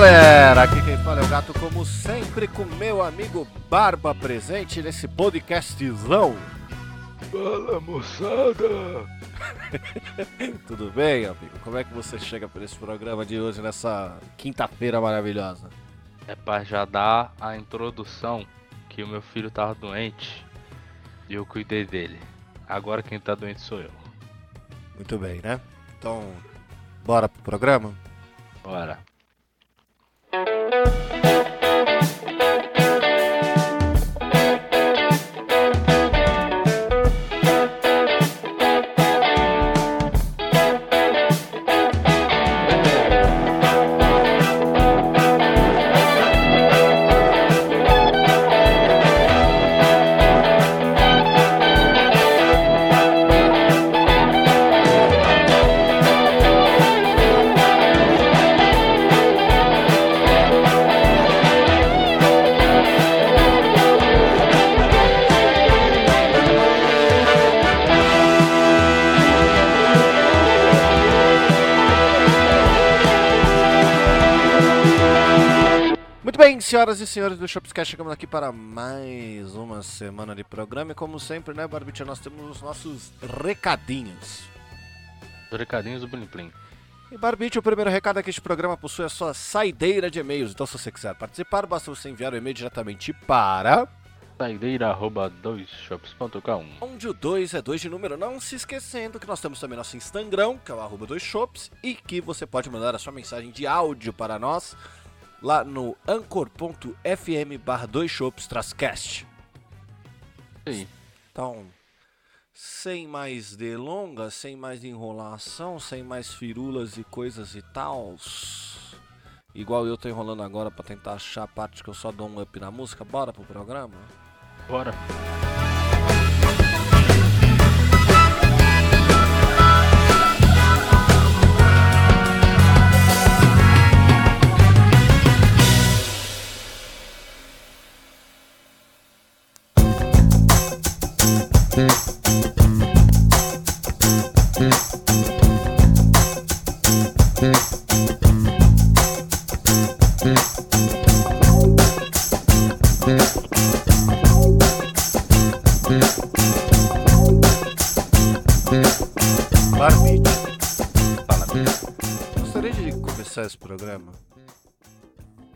Galera, aqui quem fala é o gato, como sempre, com meu amigo Barba presente nesse podcastzão. Fala moçada! Tudo bem, amigo? Como é que você chega por esse programa de hoje, nessa quinta-feira maravilhosa? É pra já dar a introdução que o meu filho tava doente e eu cuidei dele. Agora quem tá doente sou eu. Muito bem, né? Então, bora pro programa? Bora. Muito bem, senhoras e senhores do Shopscast, chegamos aqui para mais uma semana de programa e como sempre, né, Barbicha, nós temos os nossos recadinhos. Os recadinhos do Plim Plim. E Barbite, o primeiro recado é que este programa possui a sua saideira de e-mails. Então, se você quiser participar, basta você enviar o e-mail diretamente para. Saideira arroba doisshops.com Onde o 2 é 2 de número. Não se esquecendo que nós temos também nosso Instagram, que é o arroba 2shops, e que você pode mandar a sua mensagem de áudio para nós lá no anchor.fm barra 2shops trascast. Sim. Então, sem mais delongas, sem mais enrolação, sem mais firulas e coisas e tals. Igual eu tô enrolando agora pra tentar achar a parte que eu só dou um up na música, bora pro programa? Bora.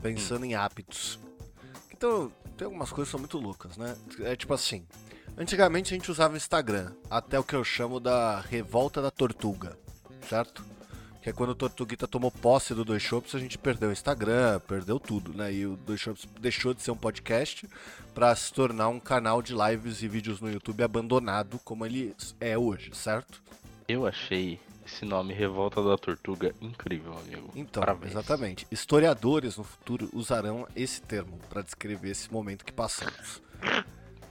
Pensando em hábitos. Então, tem algumas coisas que são muito loucas, né? É tipo assim, antigamente a gente usava o Instagram, até o que eu chamo da revolta da tortuga, certo? Que é quando o Tortuguita tomou posse do Dois Shops, a gente perdeu o Instagram, perdeu tudo, né? E o Dois Shops deixou de ser um podcast para se tornar um canal de lives e vídeos no YouTube abandonado como ele é hoje, certo? Eu achei esse nome Revolta da Tortuga incrível, amigo. Então, Parabéns. exatamente. Historiadores no futuro usarão esse termo para descrever esse momento que passamos.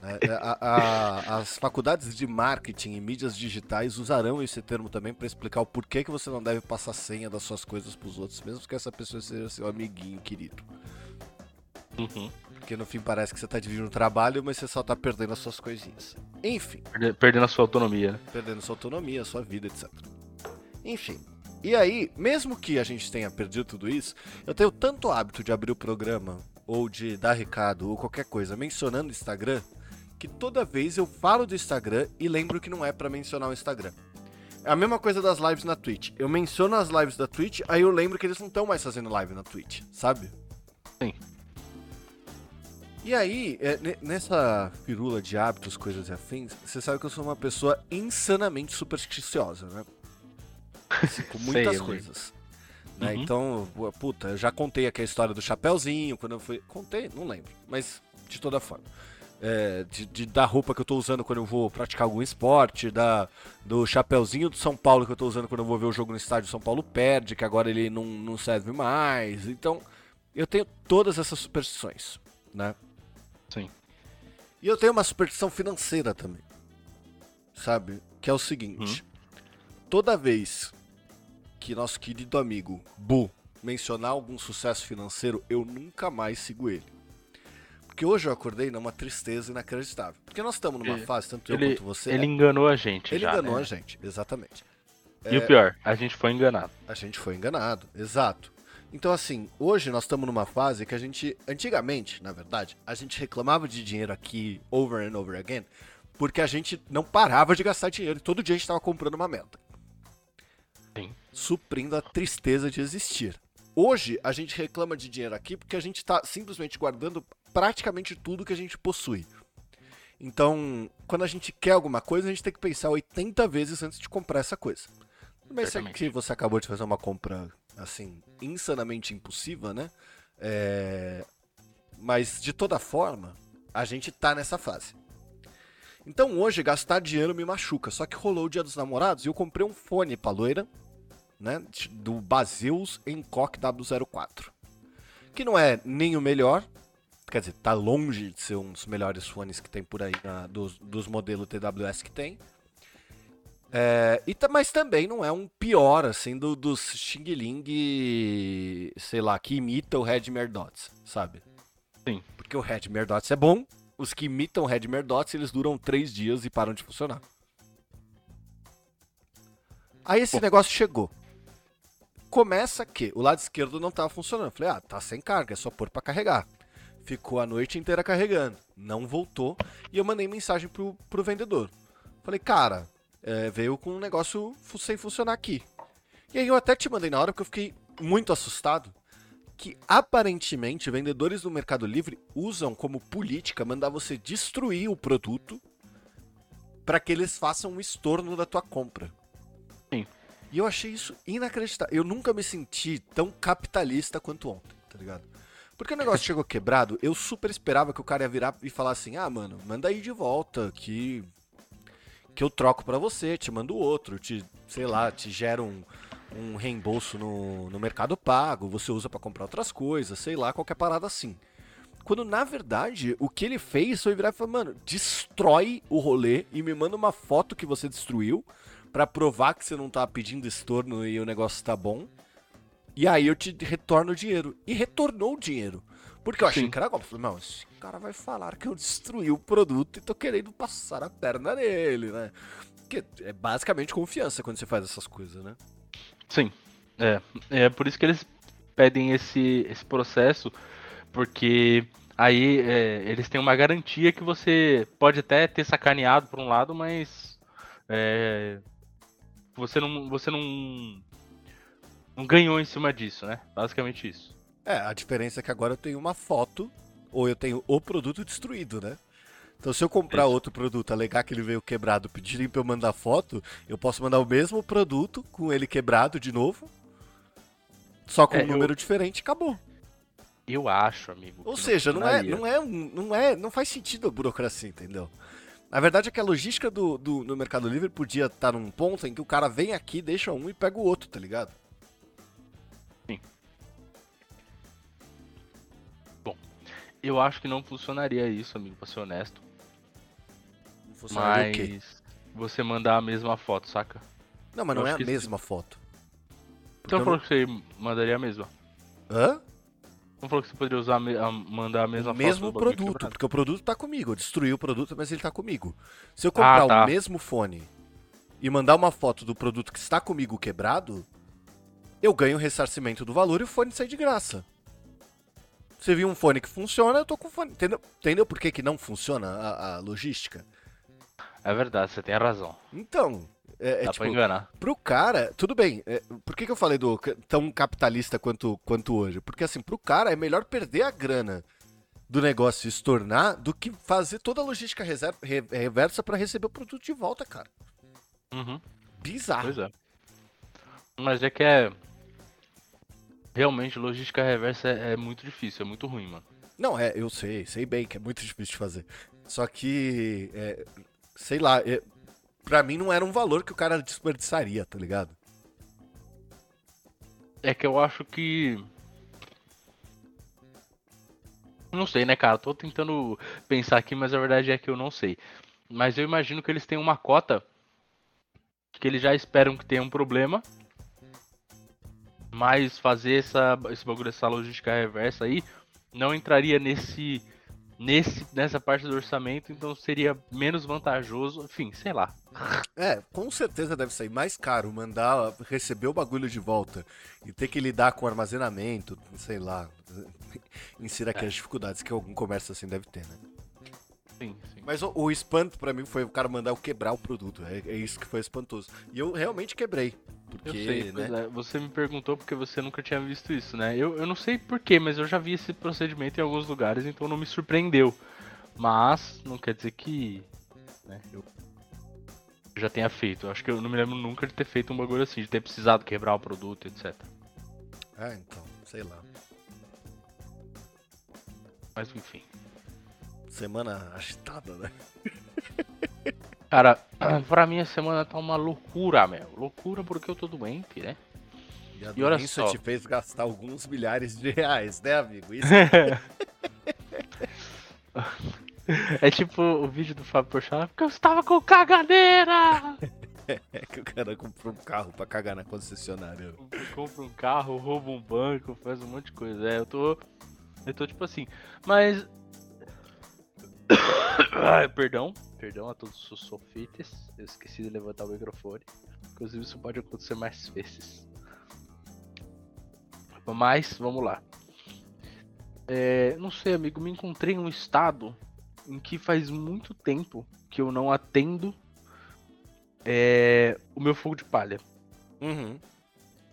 Né, a- a- as faculdades de marketing e mídias digitais usarão esse termo também para explicar o porquê que você não deve passar senha das suas coisas para os outros, mesmo que essa pessoa seja seu amiguinho querido. Uhum. Porque no fim parece que você tá dividindo o trabalho, mas você só tá perdendo as suas coisinhas. Enfim. Perde- Perdendo a sua autonomia. perdendo sua autonomia, sua vida, etc. Enfim. E aí, mesmo que a gente tenha perdido tudo isso, eu tenho tanto hábito de abrir o programa, ou de dar recado, ou qualquer coisa, mencionando o Instagram, que toda vez eu falo do Instagram e lembro que não é pra mencionar o Instagram. É a mesma coisa das lives na Twitch. Eu menciono as lives da Twitch, aí eu lembro que eles não estão mais fazendo live na Twitch, sabe? Sim. E aí, é, ne- nessa firula de hábitos, coisas e afins, você sabe que eu sou uma pessoa insanamente supersticiosa, né? Assim, com Sei, muitas amigo. coisas. Né? Uhum. Então, pu- puta, eu já contei aqui a história do Chapeuzinho, quando eu fui. Contei? Não lembro. Mas, de toda forma. É, de, de- da roupa que eu tô usando quando eu vou praticar algum esporte, da, do chapeuzinho do São Paulo que eu tô usando quando eu vou ver o jogo no estádio São Paulo perde, que agora ele não, não serve mais. Então, eu tenho todas essas superstições, né? Sim. E eu tenho uma superstição financeira também. Sabe? Que é o seguinte: toda vez que nosso querido amigo Bu mencionar algum sucesso financeiro, eu nunca mais sigo ele. Porque hoje eu acordei numa tristeza inacreditável. Porque nós estamos numa Ele- fase, tanto eu Ele, quanto você. ele enganou a gente ele já, enganou né? a gente, exatamente. E o pior, a gente foi enganado. A gente foi enganado, exato. Então, assim, hoje nós estamos numa fase que a gente, antigamente, na verdade, a gente reclamava de dinheiro aqui over and over again, porque a gente não parava de gastar dinheiro. Todo dia a gente estava comprando uma meta. Suprindo a tristeza de existir. Hoje a gente reclama de dinheiro aqui porque a gente está simplesmente guardando praticamente tudo que a gente possui. Então, quando a gente quer alguma coisa, a gente tem que pensar 80 vezes antes de comprar essa coisa. Mas se que você acabou de fazer uma compra, assim, insanamente impossível, né? É, Mas, de toda forma, a gente tá nessa fase. Então, hoje, gastar dinheiro me machuca. Só que rolou o dia dos namorados e eu comprei um fone pra loira, né? Do Baseus Encock W04. Que não é nem o melhor, quer dizer, tá longe de ser um dos melhores fones que tem por aí, na- dos, dos modelos TWS que tem. É, e, mas também não é um pior, assim, do, dos Xing Ling, sei lá, que imita o Redmi AirDots, sabe? Sim. Porque o Redmi AirDots é bom, os que imitam o Redmi AirDots, eles duram três dias e param de funcionar. Aí esse negócio chegou. Começa que o lado esquerdo não tava funcionando. Falei, ah, tá sem carga, é só pôr pra carregar. Ficou a noite inteira carregando. Não voltou. E eu mandei mensagem pro, pro vendedor. Falei, cara, é, veio com um negócio sem funcionar aqui. E aí eu até te mandei na hora porque eu fiquei muito assustado. Que aparentemente vendedores no Mercado Livre usam como política mandar você destruir o produto para que eles façam um estorno da tua compra. E eu achei isso inacreditável. Eu nunca me senti tão capitalista quanto ontem, tá ligado? Porque o negócio chegou quebrado, eu super esperava que o cara ia virar e falar assim: ah, mano, manda aí de volta, que. que eu troco pra você, te mando outro, te, sei lá, te gera um, um reembolso no, no Mercado Pago, você usa pra comprar outras coisas, sei lá, qualquer parada assim. Quando na verdade o que ele fez foi virar e falar, mano, destrói o rolê e me manda uma foto que você destruiu pra provar que você não tá pedindo estorno e o negócio tá bom. E aí eu te retorno o dinheiro. E retornou o dinheiro. Porque eu achei Sim. que era golpe. Falei, não, esse cara vai falar que eu destruí o produto e tô querendo passar a perna nele, né? Porque é basicamente confiança quando você faz essas coisas, né? Sim. É. É por isso que eles pedem esse, esse processo, porque aí é, eles têm uma garantia que você pode até ter sacaneado por um lado, mas é, você não você não não ganhou em cima disso, né? Basicamente isso. É, a diferença é que agora eu tenho uma foto ou eu tenho o produto destruído, né? Então se eu comprar Isso. outro produto, alegar que ele veio quebrado, pedirem pra eu mandar foto, eu posso mandar o mesmo produto com ele quebrado de novo, só com É, um eu- número diferente, acabou. Eu acho, amigo. Ou seja, não é, não é, um- não é, não faz sentido a burocracia, entendeu? Na verdade é que a logística do, do, no Mercado Livre podia estar num ponto em que o cara vem aqui, deixa um e pega o outro, tá ligado? Eu acho que não funcionaria isso, amigo, pra ser honesto. Não funcionaria o quê? Mas você mandar a mesma foto, saca? Não, mas eu não é a que sim. mesma foto. Então eu falou que você mandaria a mesma. Hã? Não falou que você poderia usar mandar a mesma o foto mesmo produto, quebrado? porque o produto tá comigo. Eu destruí o produto, mas ele tá comigo. Se eu comprar Ah, tá. o mesmo fone e mandar uma foto do produto que está comigo quebrado, eu ganho o ressarcimento do valor e o fone sai de graça. Você viu um fone que funciona, eu tô com o fone. Entendeu, Entendeu por que, que não funciona a, a logística? É verdade, você tem razão. Então, é, é Dá tipo, pra enganar. pro cara, tudo bem. é, por que, que eu falei do tão capitalista quanto, quanto hoje? Porque assim, pro cara é melhor perder a grana do negócio e se tornar do que fazer toda a logística reser- re- reversa pra receber o produto de volta, cara. Uhum, Bizarro. pois é. Mas é que é. Realmente, logística reversa é, é muito difícil, é muito ruim, mano. Não, é, eu sei, sei bem que é muito difícil de fazer. Só que, é, sei lá, é, pra mim não era um valor que o cara desperdiçaria, tá ligado? É que eu acho que. Não sei, né, cara? Tô tentando pensar aqui, mas a verdade é que eu não sei. Mas eu imagino que eles têm uma cota que eles já esperam que tenha um problema. Mas fazer essa, esse bagulho, essa logística reversa aí, não entraria nesse nesse, nessa parte do orçamento, então seria menos vantajoso, enfim, sei lá. É, com certeza deve sair mais caro mandar receber o bagulho de volta e ter que lidar com armazenamento, sei lá. Insira aqui É. as dificuldades que algum comércio assim deve ter, né? Sim, sim. Mas o, o espanto pra mim foi o cara mandar eu quebrar o produto. É, é isso que foi espantoso. E eu realmente quebrei. Porque, Eu sei, né? é. Você me perguntou porque você nunca tinha visto isso, né? Eu, eu não sei porquê, mas eu já vi esse procedimento em alguns lugares, então não me surpreendeu. Mas não quer dizer que né, eu já tenha feito. Eu acho que eu não me lembro nunca de ter feito um bagulho assim, de ter precisado quebrar o produto, etc. Ah, então, sei lá. Mas enfim. Semana agitada, né? Cara, pra mim a semana tá uma loucura, meu. Loucura porque eu tô doente, né? E a E olha só. te fez gastar alguns milhares de reais, né, amigo? Isso É tipo o vídeo do Fábio Porchat, porque eu estava com caganeira! é que o cara comprou um carro pra cagar na concessionária. compra um carro, rouba um banco, faz um monte de coisa. É, eu tô. Eu tô tipo assim. Mas. Ai, perdão. Perdão a todos os sofites. Eu esqueci de levantar o microfone. Inclusive isso pode acontecer mais vezes. Mas, vamos lá. É, não sei, amigo, me encontrei em um estado em que faz muito tempo que eu não atendo é, o meu fogo de palha. Uhum.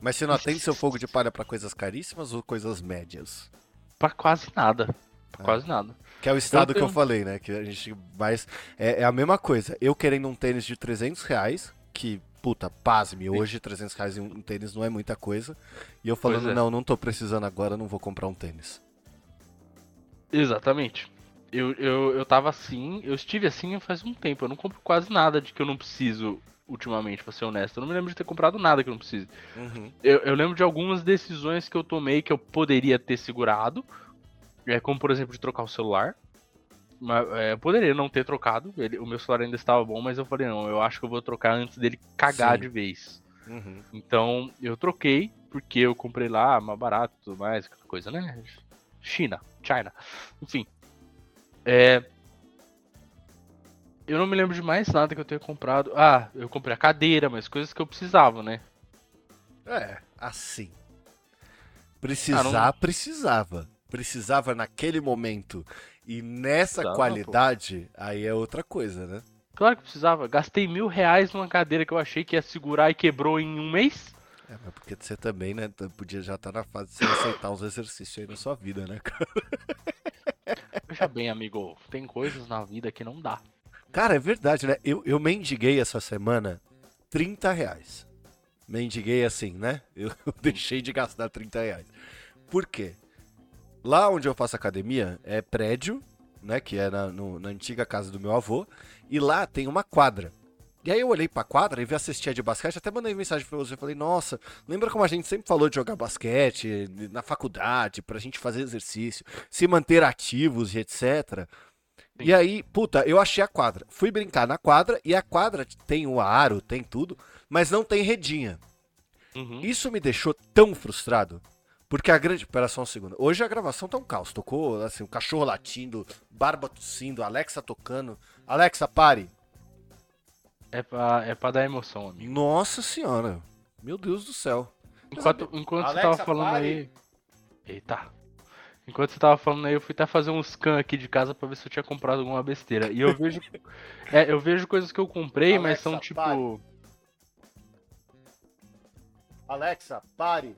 Mas você não atende seu fogo de palha pra coisas caríssimas ou coisas médias? Pra quase nada. Ah. quase nada. Que é o estado Eu que eu tenho- falei, né? Que a gente mais. É, é a mesma coisa. Eu querendo um tênis de 300 reais, que, puta, pasme, hoje 300 reais em um tênis não é muita coisa. E eu falando, é. não, não tô precisando agora, não vou comprar um tênis. Exatamente. Eu, eu, eu tava assim, eu estive assim faz um tempo. Eu não compro quase nada de que eu não preciso ultimamente, pra ser honesto. Eu não me lembro de ter comprado nada que eu não preciso. Uhum. Eu, eu lembro de algumas decisões que eu tomei que eu poderia ter segurado. É, como, por exemplo, de trocar o celular. Mas, é, eu poderia não ter trocado. ele- o meu celular ainda estava bom, mas eu falei, não, eu acho que eu vou trocar antes dele cagar Sim. de vez. Uhum. Então eu troquei, porque eu comprei lá mais barato e tudo mais, aquela coisa, né? China, China. Enfim. É. Eu não me lembro de mais nada que eu tenha comprado. Ah, eu comprei a cadeira, mas coisas que eu precisava, né? É, assim. Precisar, Ah, não- precisava. Precisava naquele momento. E nessa Precisava, qualidade, aí é outra coisa, né? Claro que precisava. Gastei mil reais numa cadeira que eu achei que ia segurar e quebrou em um mês. É, mas porque você também, né, podia já estar na fase de você aceitar uns exercícios aí na sua vida, né, cara? Veja bem, amigo, tem coisas na vida que não dá. Cara, é verdade, né? Eu, eu mendiguei essa semana 30 reais. Mendiguei assim, né? Eu deixei de gastar 30 reais. Por quê? Lá onde eu faço academia é prédio, né? Que é na, no- na antiga casa do meu avô. E lá tem uma quadra. E aí eu olhei pra quadra e vi a cestinha de basquete, até mandei mensagem pra você. Falei, nossa, lembra como a gente sempre falou de jogar basquete na faculdade, pra gente fazer exercício, se manter ativos e etc. E aí, puta, eu achei a quadra. Fui brincar na quadra e a quadra tem o aro, tem tudo, mas não tem redinha. Uhum. Isso me deixou tão frustrado. Porque a grande. Pera só um segundo. Hoje a gravação tá um caos. Tocou, assim, o cachorro latindo, barba tossindo, Alexa tocando. Alexa, pare. É, pra, é pra dar emoção, amigo. Nossa senhora. Meu Deus do céu. Enquanto, enquanto você Alexa, tava falando pare. aí. Eita. Enquanto você tava falando aí, eu fui até fazer um scan aqui de casa pra ver se eu tinha comprado alguma besteira. E eu vejo. é, eu vejo coisas que eu comprei, mas Alexa, são tipo. pare. Alexa, pare.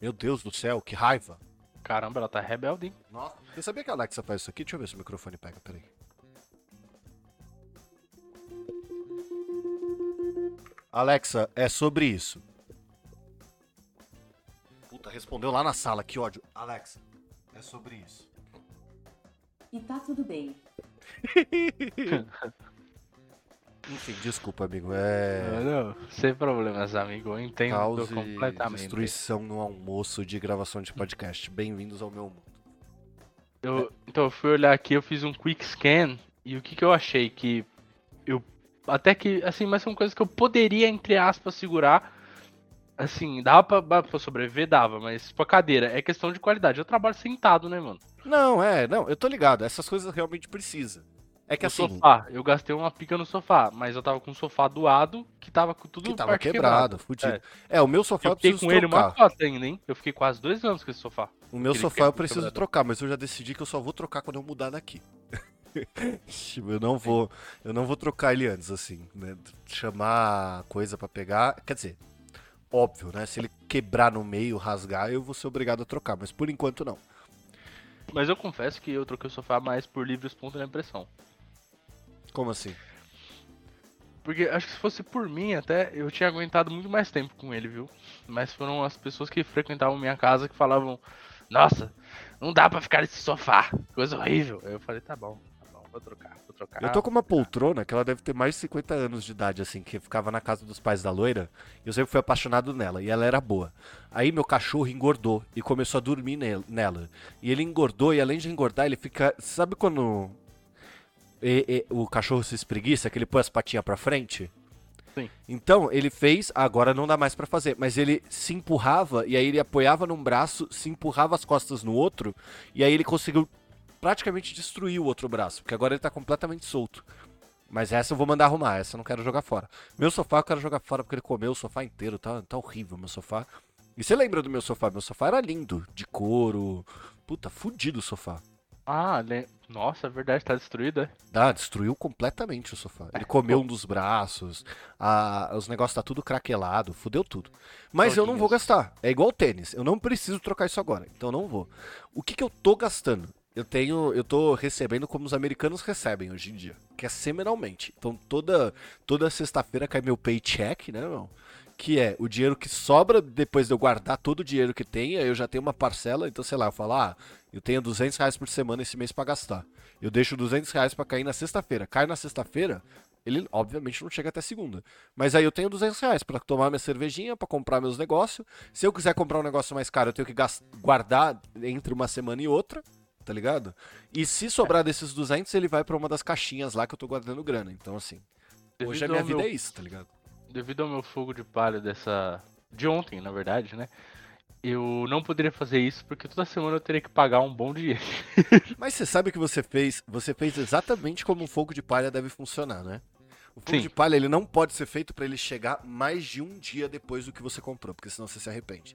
Meu Deus do céu, que raiva. Caramba, ela tá rebelde, hein? Nossa. Você sabia que a Alexa faz isso aqui? Deixa eu ver se o microfone pega, peraí. Alexa, é sobre isso. Puta, respondeu lá na sala, que ódio. Alexa, é sobre isso. E tá tudo bem. Enfim, desculpa, amigo. É. Não, sem problemas, amigo. Eu entendo Caos e completamente. destruição no almoço de gravação de podcast. Bem-vindos ao meu mundo. Eu- então, eu fui olhar aqui, eu fiz um quick scan e o que, que eu achei? Que eu. Até que, assim, mas são coisas que eu poderia, entre aspas, segurar. Assim, dava pra, pra sobreviver? Dava, mas tipo, a cadeira é questão de qualidade. Eu trabalho sentado, né, mano? Não, é, não, eu tô ligado. Essas coisas realmente precisa. É que o assim, sofá, eu gastei uma pica no sofá, mas eu tava com o sofá doado que tava com tudo que tava quebrado, fudido. É. o meu sofá eu, Eu fiquei com ele trocar. uma cota ainda, hein? Eu fiquei quase dois anos com esse sofá. O meu Aquele sofá é eu preciso quebrado. trocar, mas eu já decidi que eu só vou trocar quando eu mudar daqui. Eu não vou, eu não vou trocar ele antes assim, né? Chamar coisa pra pegar, quer dizer, óbvio, né? Se ele quebrar no meio, rasgar, eu vou ser obrigado a trocar, mas por enquanto não. Mas eu confesso que eu troquei o sofá mais por livre espontânea pressão. Como assim? Porque acho que se fosse por mim, até eu tinha aguentado muito mais tempo com ele, viu? Mas foram as pessoas que frequentavam minha casa que falavam: Nossa, não dá pra ficar nesse sofá, coisa horrível. Aí eu falei: Tá bom, tá bom, vou trocar, vou trocar. Eu tô com uma poltrona que ela deve ter mais de 50 anos de idade, assim, que ficava na casa dos pais da loira, e eu sempre fui apaixonado nela, e ela era boa. Aí meu cachorro engordou e começou a dormir nel- nela. E ele engordou, e além de engordar, ele fica. Sabe quando e- e- o cachorro se espreguiça, que ele põe as patinhas pra frente? Sim. Então, ele fez, agora não dá mais pra fazer, mas ele se empurrava, e aí ele apoiava num braço, se empurrava as costas no outro, e aí ele conseguiu praticamente destruir o outro braço, porque agora ele tá completamente solto. Mas essa eu vou mandar arrumar, essa eu não quero jogar fora. Meu sofá eu quero jogar fora porque ele comeu o sofá inteiro, tá, tá horrível meu sofá. E você lembra do meu sofá? Meu sofá era lindo, de couro. Puta, fudido o sofá. Ah, le- nossa, é verdade, tá destruído, é? Ah, destruiu completamente o sofá. Ele comeu um dos braços, a- os negócios tá tudo craquelado, fudeu tudo. Mas eu não vou gastar. É igual tênis. Eu não preciso trocar isso agora. Então eu não vou. O que, que eu tô gastando? Eu tenho. Eu tô recebendo como os americanos recebem hoje em dia. Que é semanalmente. Então toda, toda sexta-feira cai meu paycheck, né, meu? Que é o dinheiro que sobra depois de eu guardar todo o dinheiro que tem, aí eu já tenho uma parcela, então sei lá, eu falo, ah, eu tenho 200 reais por semana esse mês pra gastar. Eu deixo 200 reais pra cair na sexta-feira. Cai na sexta-feira, ele obviamente não chega até segunda. Mas aí eu tenho 200 reais pra tomar minha cervejinha, pra comprar meus negócios. Se eu quiser comprar um negócio mais caro, eu tenho que guardar entre uma semana e outra, tá ligado? E se sobrar desses 200, ele vai pra uma das caixinhas lá que eu tô guardando grana. Então assim, hoje a Devido minha vida meu- é isso, tá ligado? Devido ao meu fogo de palha dessa. de ontem, na verdade, né? Eu não poderia fazer isso porque toda semana eu teria que pagar um bom dinheiro. Mas você sabe o que você fez? Você fez exatamente como um fogo de palha deve funcionar, né? O fogo Sim. de palha ele não pode ser feito pra ele chegar mais de um dia depois do que você comprou, porque senão você se arrepende.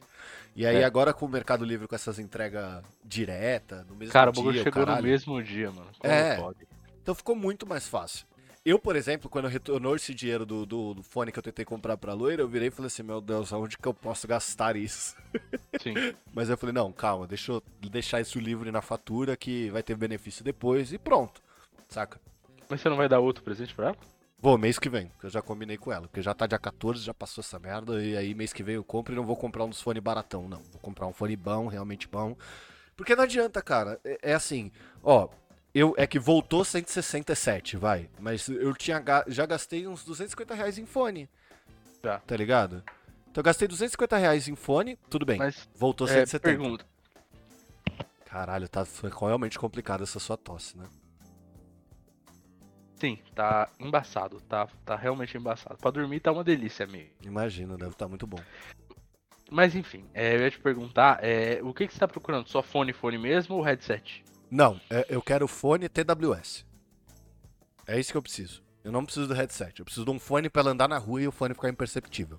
E aí É. agora com o Mercado Livre com essas entregas direta, no mesmo Cara, o dia, bagulho chegou no caralho, mesmo dia, mano. Como É. pode? então ficou muito mais fácil. Eu, por exemplo, quando retornou esse dinheiro do, do, do fone que eu tentei comprar pra loira, eu virei e falei assim, meu Deus, aonde que eu posso gastar isso? Sim. Mas eu falei, não, calma, deixa eu deixar isso livre na fatura que vai ter benefício depois e pronto, saca? Mas você não vai dar outro presente pra ela? Vou, mês que vem, que eu já combinei com ela. Porque já tá dia 14, já passou essa merda. E aí, mês que vem eu compro e não vou comprar um dos fones baratão, não. Vou comprar um fone bom, realmente bom. Porque não adianta, cara. É, é assim, ó. Eu, é que voltou 167, vai. Mas eu tinha já gastei uns 250 reais em fone. Já. Tá ligado? Então eu gastei 250 reais em fone, tudo bem. Mas, voltou é, 170. pergunta. Caralho, tá foi realmente complicada essa sua tosse, né? Sim, tá embaçado. Tá, tá realmente embaçado. Pra dormir tá uma delícia, amigo. Imagina, deve estar muito bom. Mas enfim, é, eu ia te perguntar, é, o que, que você tá procurando? Só fone, fone mesmo ou headset? Não, é- eu quero fone TWS. É isso que eu preciso. Eu não preciso do headset. Eu preciso de um fone pra ela andar na rua e o fone ficar imperceptível.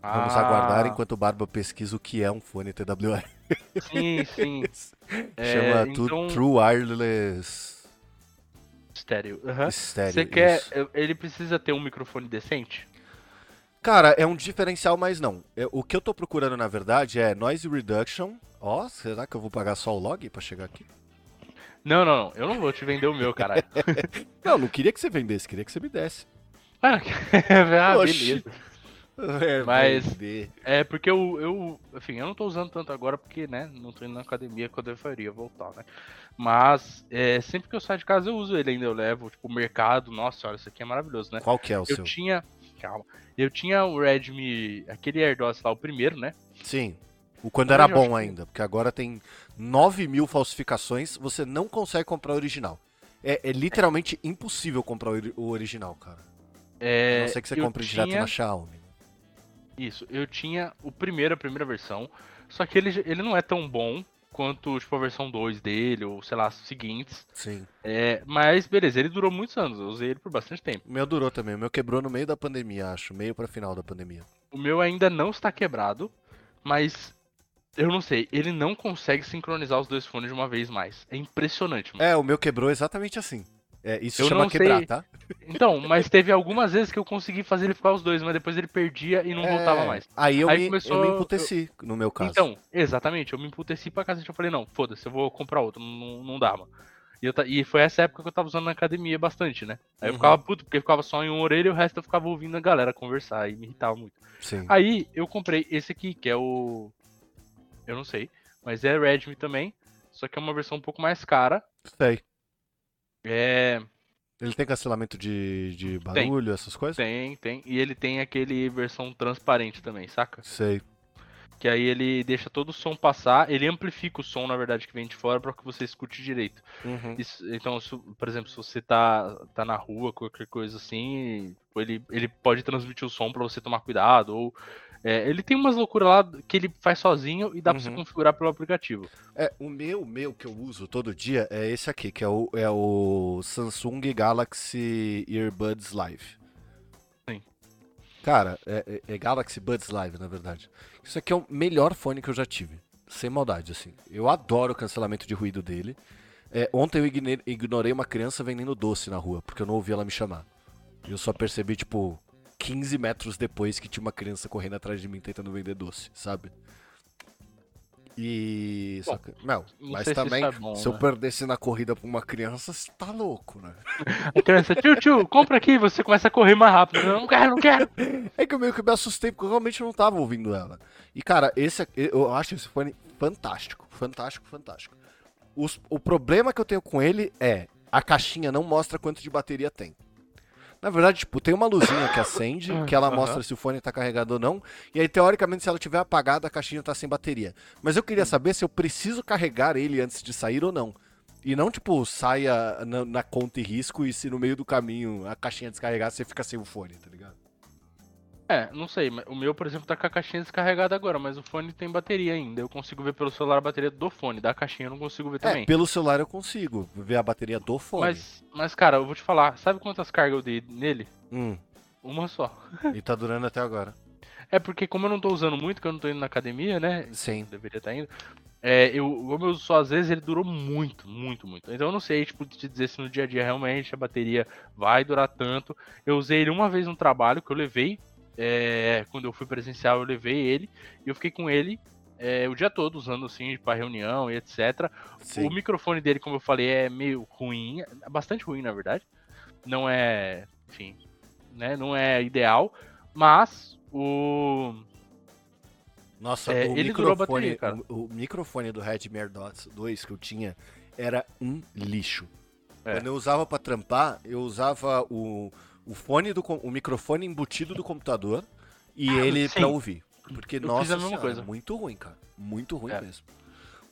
Vamos Ah, aguardar enquanto o Barba pesquisa o que é um fone TWS. Sim, sim. É, Chama tu- então- True Wireless Estéreo. aham. Stereo. Você quer. Ele precisa ter um microfone decente? Cara, é um diferencial, mas não. É, o que eu tô procurando, na verdade, é Noise Reduction. Ó, será que eu vou pagar só o log pra chegar aqui? Não, não, não. Eu não vou te vender o meu, caralho. Não, não queria que você vendesse, queria que você me desse. ah, ah, beleza. É, Mas-. É, porque eu, eu. Enfim, eu não tô usando tanto agora porque, né? Não tô indo na academia quando eu faria voltar, né? Mas é, sempre que eu saio de casa eu uso ele ainda. Eu levo, tipo, o mercado. Nossa, olha, isso aqui é maravilhoso, né? Qual que é o Eu seu? tinha. Calma. Eu tinha o Redmi, aquele AirDots lá, o primeiro, né? Sim. O quando era bom ainda, porque agora tem 9 mil falsificações, você não consegue comprar o original. É, é literalmente impossível comprar o ori- o original, cara. A É, não ser que você compre direto tinha- na Xiaomi. Isso, eu tinha o primeiro, a primeira versão. Só que ele, ele não é tão bom quanto, tipo, a versão 2 dele, ou sei lá, as seguintes. Sim. É, mas beleza, ele durou muitos anos, eu usei ele por bastante tempo. O meu durou também. O meu quebrou no meio da pandemia, acho. Meio pra final da pandemia. O meu ainda não está quebrado, mas eu não sei, ele não consegue sincronizar os dois fones de uma vez mais. É impressionante, mano. É, o meu quebrou exatamente assim. É, isso Eu chama não quebrar, sei- tá? Então, mas teve algumas vezes que eu consegui fazer ele ficar os dois, mas depois ele perdia e não voltava É, mais. Aí eu, Aí me, começou- eu me emputeci, no meu caso. Então, exatamente, eu me emputeci pra cacete. Eu falei, não, foda-se, eu vou comprar outro, não, não dá, mano. E, eu e foi essa época que eu tava usando na academia bastante, né? Aí eu Uhum. ficava puto, porque ficava só em uma orelha e o resto eu ficava ouvindo a galera conversar e me irritava muito. Sim. Aí eu comprei esse aqui, que é o. Eu não sei, mas é Redmi também. Só que é uma versão um pouco mais cara. Sei. É. Ele tem cancelamento de, de barulho, essas coisas? Tem, tem. E ele tem aquele versão transparente também, saca? Sei. Que aí ele deixa todo o som passar. Ele amplifica o som, na verdade, que vem de fora para que você escute direito. Uhum. Isso- então, se- por exemplo, se você tá, tá na rua, qualquer coisa assim, ele, ele pode transmitir o som para você tomar cuidado. Ou. É, ele tem umas loucuras lá que ele faz sozinho e dá pra você Uhum. configurar pelo aplicativo. É, o meu, meu que eu uso todo dia é esse aqui, que é o, é o Samsung Galaxy Earbuds Live. Sim. Cara, é, é- é Galaxy Buds Live, na verdade. Isso aqui é o melhor fone que eu já tive. Sem maldade, assim. Eu adoro o cancelamento de ruído dele. É, ontem eu ignorei uma criança vendendo doce na rua, porque eu não ouvi ela me chamar. E eu só percebi, tipo, 15 metros depois que tinha uma criança correndo atrás de mim tentando vender doce, sabe? E. Só Bom, que, Mel, não mas sei se também, é bom, se eu né? perdesse na corrida pra uma criança, você tá louco, né? A criança, tio, tio, compra aqui, você começa a correr mais rápido. Eu não quero, não quero. É que eu meio que me assustei, porque eu realmente não tava ouvindo ela. E, cara, esse eu acho esse fone fantástico. Fantástico, fantástico. Os- o problema que eu tenho com ele é a caixinha não mostra quanto de bateria tem. Na verdade, tipo, tem uma luzinha que acende, que ela mostra se o fone tá carregado ou não. E aí, teoricamente, se ela tiver apagada, a caixinha tá sem bateria. Mas eu queria saber se eu preciso carregar ele antes de sair ou não. E não, tipo, saia na, na conta e risco e se no meio do caminho a caixinha descarregar, você fica sem o fone, tá ligado? É, não sei, o meu, por exemplo, tá com a caixinha descarregada agora, mas o fone tem bateria ainda. Eu consigo ver pelo celular a bateria do fone, da caixinha eu não consigo ver É, também. pelo celular eu consigo ver a bateria do fone. Mas, mas, cara, eu vou te falar, sabe quantas cargas eu dei nele? Hum, Uma só. e tá durando até agora. É porque como eu não tô usando muito, que eu não tô indo na academia, né? Sim. Deveria estar indo. É, eu, como eu uso só às vezes, ele durou muito, muito, muito. Então eu não sei, tipo, te dizer se no dia a dia realmente a bateria vai durar tanto. Eu usei ele uma vez no trabalho que eu levei. É, quando eu fui presencial, eu levei ele. E eu fiquei com ele é, o dia todo, usando assim, pra reunião e etc. Sim. O microfone dele, como eu falei, é meio ruim. É bastante ruim, na verdade. Não é. Enfim. Né, não é ideal. Mas o. Nossa, É, o, ele durou microfone, bateria, cara. o, o microfone do Redmi AirDots 2 que eu tinha era um lixo. É. Quando eu usava pra trampar, eu usava o, o fone do o microfone embutido do computador e ele Ah, sim. pra ouvir. Porque, Eu nossa a senhora, coisa. muito ruim, cara. Muito ruim É. mesmo.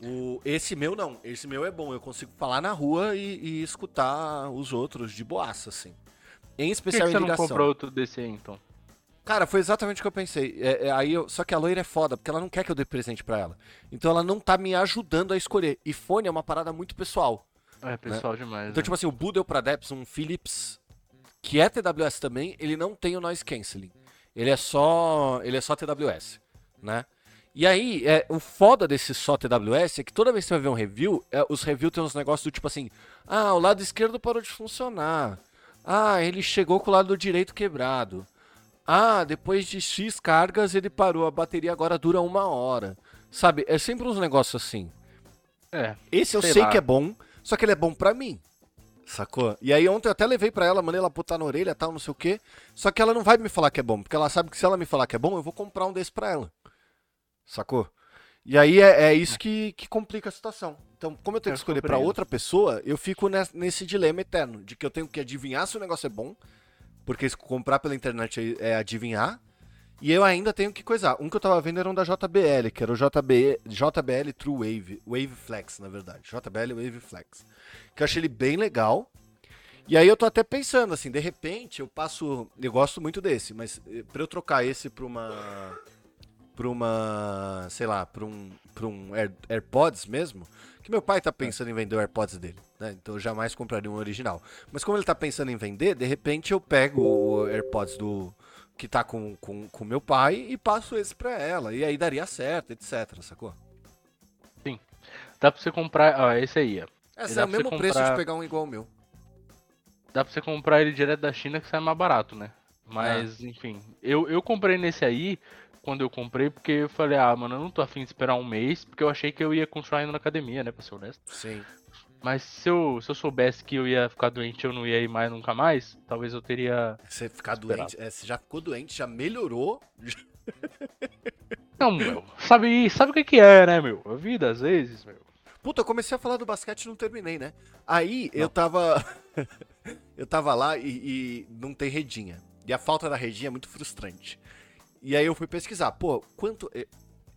O, esse meu não, esse meu é bom, eu consigo falar na rua e, e escutar os outros de boaça, assim. Em Por que, especial que em você não ligação. comprou outro desse aí, então? Cara, foi exatamente o que eu pensei. É, é, aí eu- só que a loira é foda, porque ela não quer que eu dê presente pra ela. Então ela não tá me ajudando a escolher. E fone é uma parada muito pessoal. É pessoal demais. Então, né? tipo assim, o Bu deu pra Debs um Philips, que é TWS também, ele não tem o noise canceling. Ele é só. Ele é só TWS, né? E aí, é, o foda desse só TWS é que toda vez que você vai ver um review, é, os reviews tem uns negócios do tipo assim, ah, o lado esquerdo parou de funcionar. Ah, ele chegou com o lado direito quebrado. Ah, depois de X cargas ele parou, a bateria agora dura uma hora. Sabe, é sempre uns negócios assim. É. Esse eu Sei sei, que é bom, só que ele é bom pra mim. Sacou? E aí ontem eu até levei pra ela, mandei ela botar na orelha tal, não sei o quê. Só que ela não vai me falar que é bom, porque ela sabe que se ela me falar que é bom, eu vou comprar um desse pra ela. Sacou? E aí é, é isso que, que complica a situação. Então, como eu tenho Eu que escolher pra compreendo. outra pessoa, eu fico nes- nesse dilema eterno, de que eu tenho que adivinhar se o negócio é bom, porque comprar pela internet é é adivinhar, e eu ainda tenho que coisar. Um que eu tava vendo era um da JBL, que era o JB, JBL True Wave, Wave Flex, na verdade. JBL Wave Flex. Que eu achei ele bem legal. E aí eu tô até pensando, assim, de repente eu passo. Eu gosto muito desse, mas eh, pra eu trocar esse pra uma. pra uma, sei lá, pra um, pra um Air- AirPods mesmo, que meu pai tá pensando em vender o AirPods dele, né? Então eu jamais compraria um original. Mas como ele tá pensando em vender, de repente eu pego o AirPods do que tá com com, com meu pai e passo esse pra ela. E aí daria certo, etc, sacou? Dá pra você comprar. Ó, esse aí, ó. Esse é o mesmo preço de comprar- pegar um igual ao meu. Dá pra você comprar ele direto da China que sai mais barato, né? Mas, enfim. Eu, eu comprei nesse aí, quando eu comprei, porque eu falei, ah, mano, eu não tô afim de esperar um mês, porque eu achei que eu ia continuar indo na academia, né, pra ser honesto. Sim. Mas se eu, se eu soubesse que eu ia ficar doente e eu não ia ir mais nunca mais, talvez eu teria. Você ficar Esperado. doente, é, você já ficou doente, já melhorou. Não, meu. Sabe, sabe o que que é, né, meu? A vida, às vezes, meu. Puta, eu comecei a falar do basquete e não terminei, né? Aí eu Não. tava. eu tava lá e, e não tem redinha. E a falta da redinha é muito frustrante. E aí eu fui pesquisar, pô, quanto. eh,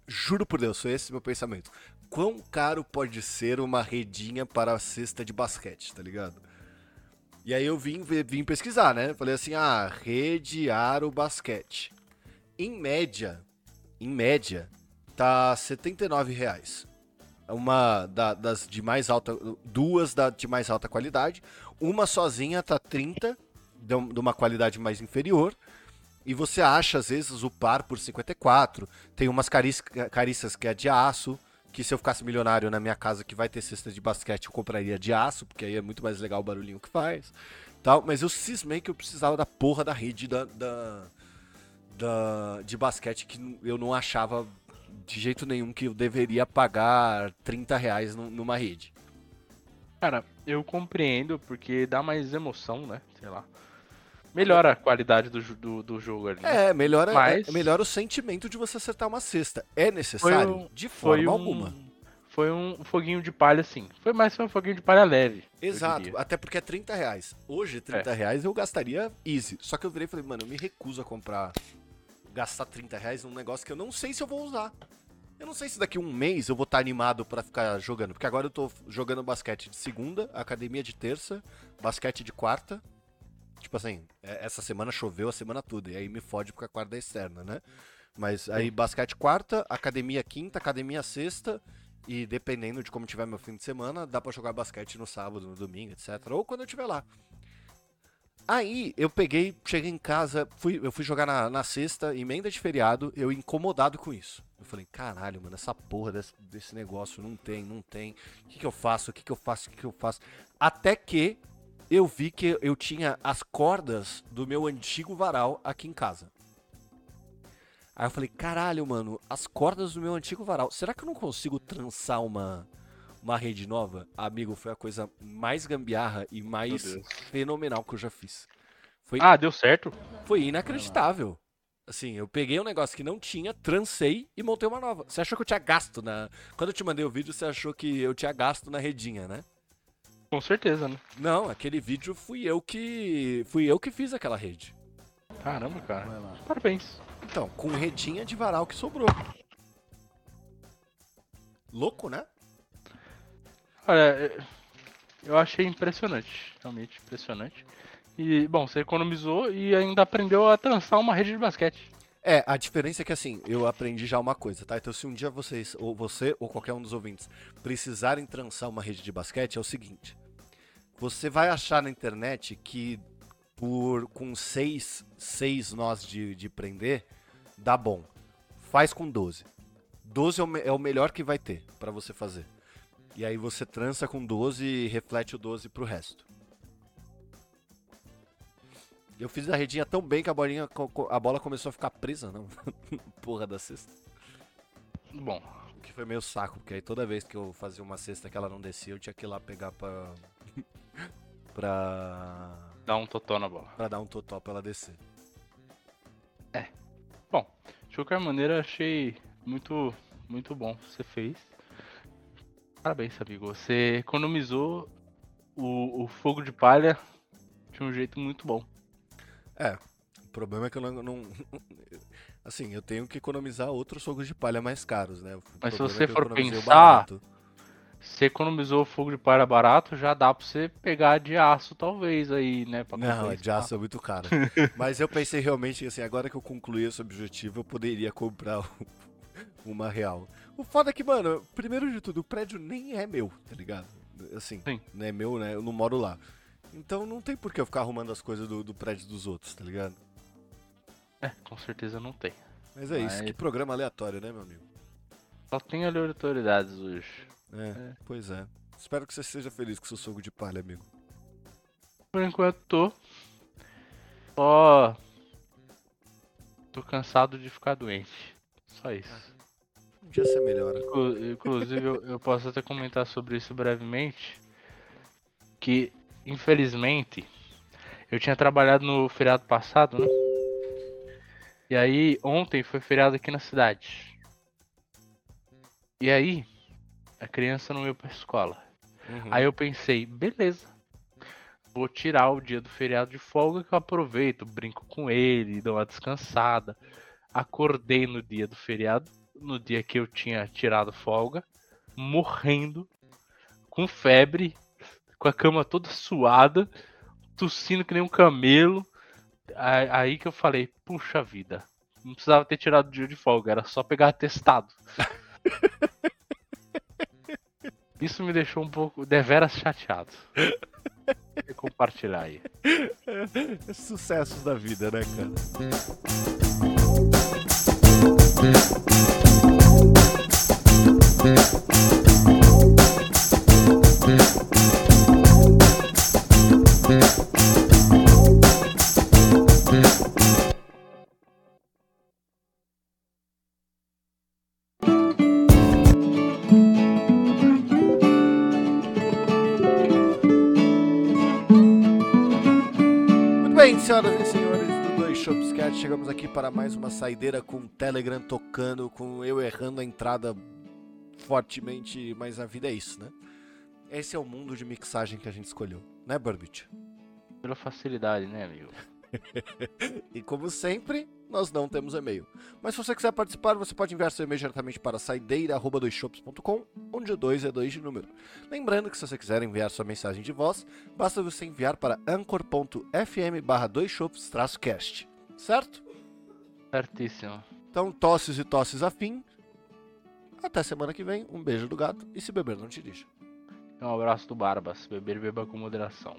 Juro por Deus, foi esse meu pensamento. Quão caro pode ser uma redinha para a cesta de basquete, tá ligado? E aí eu vim, vim pesquisar, né? Falei assim, ah, rede, aro, basquete. Em média, em média, tá 79 reais uma da- das de mais alta, duas da, de mais alta qualidade, uma sozinha tá 30 de, um- uma qualidade mais inferior. E você acha às vezes o par por 54. Tem umas caris- carícias que é de aço, que se eu ficasse milionário na minha casa que vai ter cesta de basquete, eu compraria de aço, porque aí é muito mais legal o barulhinho que faz. Tal, mas eu cismei que eu precisava da porra da rede da, da, da- de basquete que eu não achava de jeito nenhum que eu deveria pagar 30 reais nu- numa rede. Cara, eu compreendo porque dá mais emoção, né? Sei lá. Melhora a qualidade do, do, do jogo ali. né? É, melhora, Mas- é, melhora o sentimento de você acertar uma cesta. É necessário? um- de forma um, alguma. Foi um foguinho de palha, sim. Foi mais foi um foguinho de palha leve. Exato, até porque é 30 reais. Hoje, 30 reais eu gastaria easy. Só que eu virei e falei, mano, eu me recuso a comprar, gastar 30 reais num negócio que eu não sei se eu vou usar. Eu não sei se daqui a um mês eu vou estar animado pra ficar jogando. Porque agora eu tô jogando basquete de segunda, academia de terça, basquete de quarta. Tipo assim, é- essa semana choveu a semana toda. E aí me fode porque a quarta é externa, né? Mas aí basquete quarta, academia quinta, academia sexta. E dependendo de como tiver meu fim de semana, dá pra jogar basquete no sábado, no domingo, etc. Ou quando eu estiver lá. Aí eu peguei, cheguei em casa, fui, eu fui jogar na, na sexta, emenda de feriado, eu incomodado com isso. Eu falei, caralho, mano, essa porra desse, desse negócio não tem, não tem. O que, que eu faço? O que, que eu faço? O que, que eu faço? Até que eu vi que eu tinha as cordas do meu antigo varal aqui em casa. Aí eu falei, caralho, mano, as cordas do meu antigo varal. Será que eu não consigo trançar uma, uma rede nova? Amigo, foi a coisa mais gambiarra e mais fenomenal que eu já fiz. Foi, Ah, deu certo? foi inacreditável. Assim, eu peguei um negócio que não tinha, trancei e montei uma nova. Você achou que eu tinha gasto na. Quando eu te mandei o vídeo, você achou que eu tinha gasto na redinha, né? Com certeza, né? Não, aquele vídeo fui eu que. Fui eu que fiz aquela rede. Caramba, cara. Parabéns. Então, com redinha de varal que sobrou. Louco, né? Olha, é- eu achei impressionante. Realmente impressionante. E, bom, você economizou e ainda aprendeu a trançar uma rede de basquete. É, a diferença é que assim, eu aprendi já uma coisa, tá? Então se um dia vocês, ou você, ou qualquer um dos ouvintes, precisarem trançar uma rede de basquete, é o seguinte. Você vai achar na internet que por com seis, seis nós de, de prender, dá bom. Faz com 12. 12 é o, é o melhor que vai ter pra você fazer. E aí você trança com 12 e reflete o 12 pro resto. Eu fiz a redinha tão bem que a bolinha, a bola começou a ficar presa, não. Porra da cesta. Bom, O que foi meio saco, porque aí toda vez que eu fazia uma cesta que ela não descia, eu tinha que ir lá pegar pra. pra. dá um totó na bola. pra dar um totó pra ela descer. Bom, de qualquer maneira, achei muito, muito bom o que você fez. Parabéns, amigo. Você economizou o, o fogo de palha de um jeito muito bom. É, o problema é que eu não. não- assim, eu tenho que economizar outros fogos de palha mais caros, né? O Mas se problema você eu for pensar. Você economizou o fogo de palha barato, já dá pra você pegar de aço, talvez, aí, né? Não, de aço é muito caro. Mas eu pensei realmente assim, agora que eu concluí esse objetivo, eu poderia comprar uma real. O foda é que, mano, primeiro de tudo, o prédio nem é meu, tá ligado? Assim, Sim. não é meu, né? Eu não moro lá. Então não tem por que eu ficar arrumando as coisas do, do prédio dos outros, tá ligado? É, com certeza não tem. Mas é isso, Mas- que programa aleatório, né, meu amigo? Só tem aleatoriedades hoje. É, É. pois é. Espero que você seja feliz com seu sogro de palha, amigo. Por enquanto tô. Só. Tô cansado de ficar doente. Só isso. Um dia você melhora. Inclu- Inclusive, eu, eu posso até comentar sobre isso brevemente. Que, infelizmente, eu tinha trabalhado no feriado passado, né? E aí, ontem foi feriado aqui na cidade. E aí, a criança não ia pra escola. Uhum. Aí eu pensei, beleza. Vou tirar o dia do feriado de folga que eu aproveito, brinco com ele, dou uma descansada. Acordei no dia do feriado, no dia que eu tinha tirado folga, morrendo, com febre, com a cama toda suada, tossindo que nem um camelo. Aí que eu falei, puxa vida, não precisava ter tirado o dia de folga, era só pegar atestado. Isso me deixou um pouco deveras chateado. Vou compartilhar aí. Sucessos da vida, né, cara? Bem, senhoras e senhores do Dois Shops Cat, chegamos aqui para mais uma saideira com o Telegram tocando, com eu errando a entrada fortemente, mas a vida é isso, né? Esse é o mundo de mixagem que a gente escolheu, né, Burbit? Pela facilidade, né, amigo? E como sempre, nós não temos e-mail. Mas se você quiser participar, você pode enviar seu e-mail diretamente para saideira.doisshops.com, onde o 2 é 2 de número. Lembrando que se você quiser enviar sua mensagem de voz, basta você enviar para anchor.fm barra cast certo? Certíssimo. Então, tosses e tosses afim. Até semana que vem, um beijo do gato e se beber não te dirija. Um abraço do Barbas. Beber beba com moderação.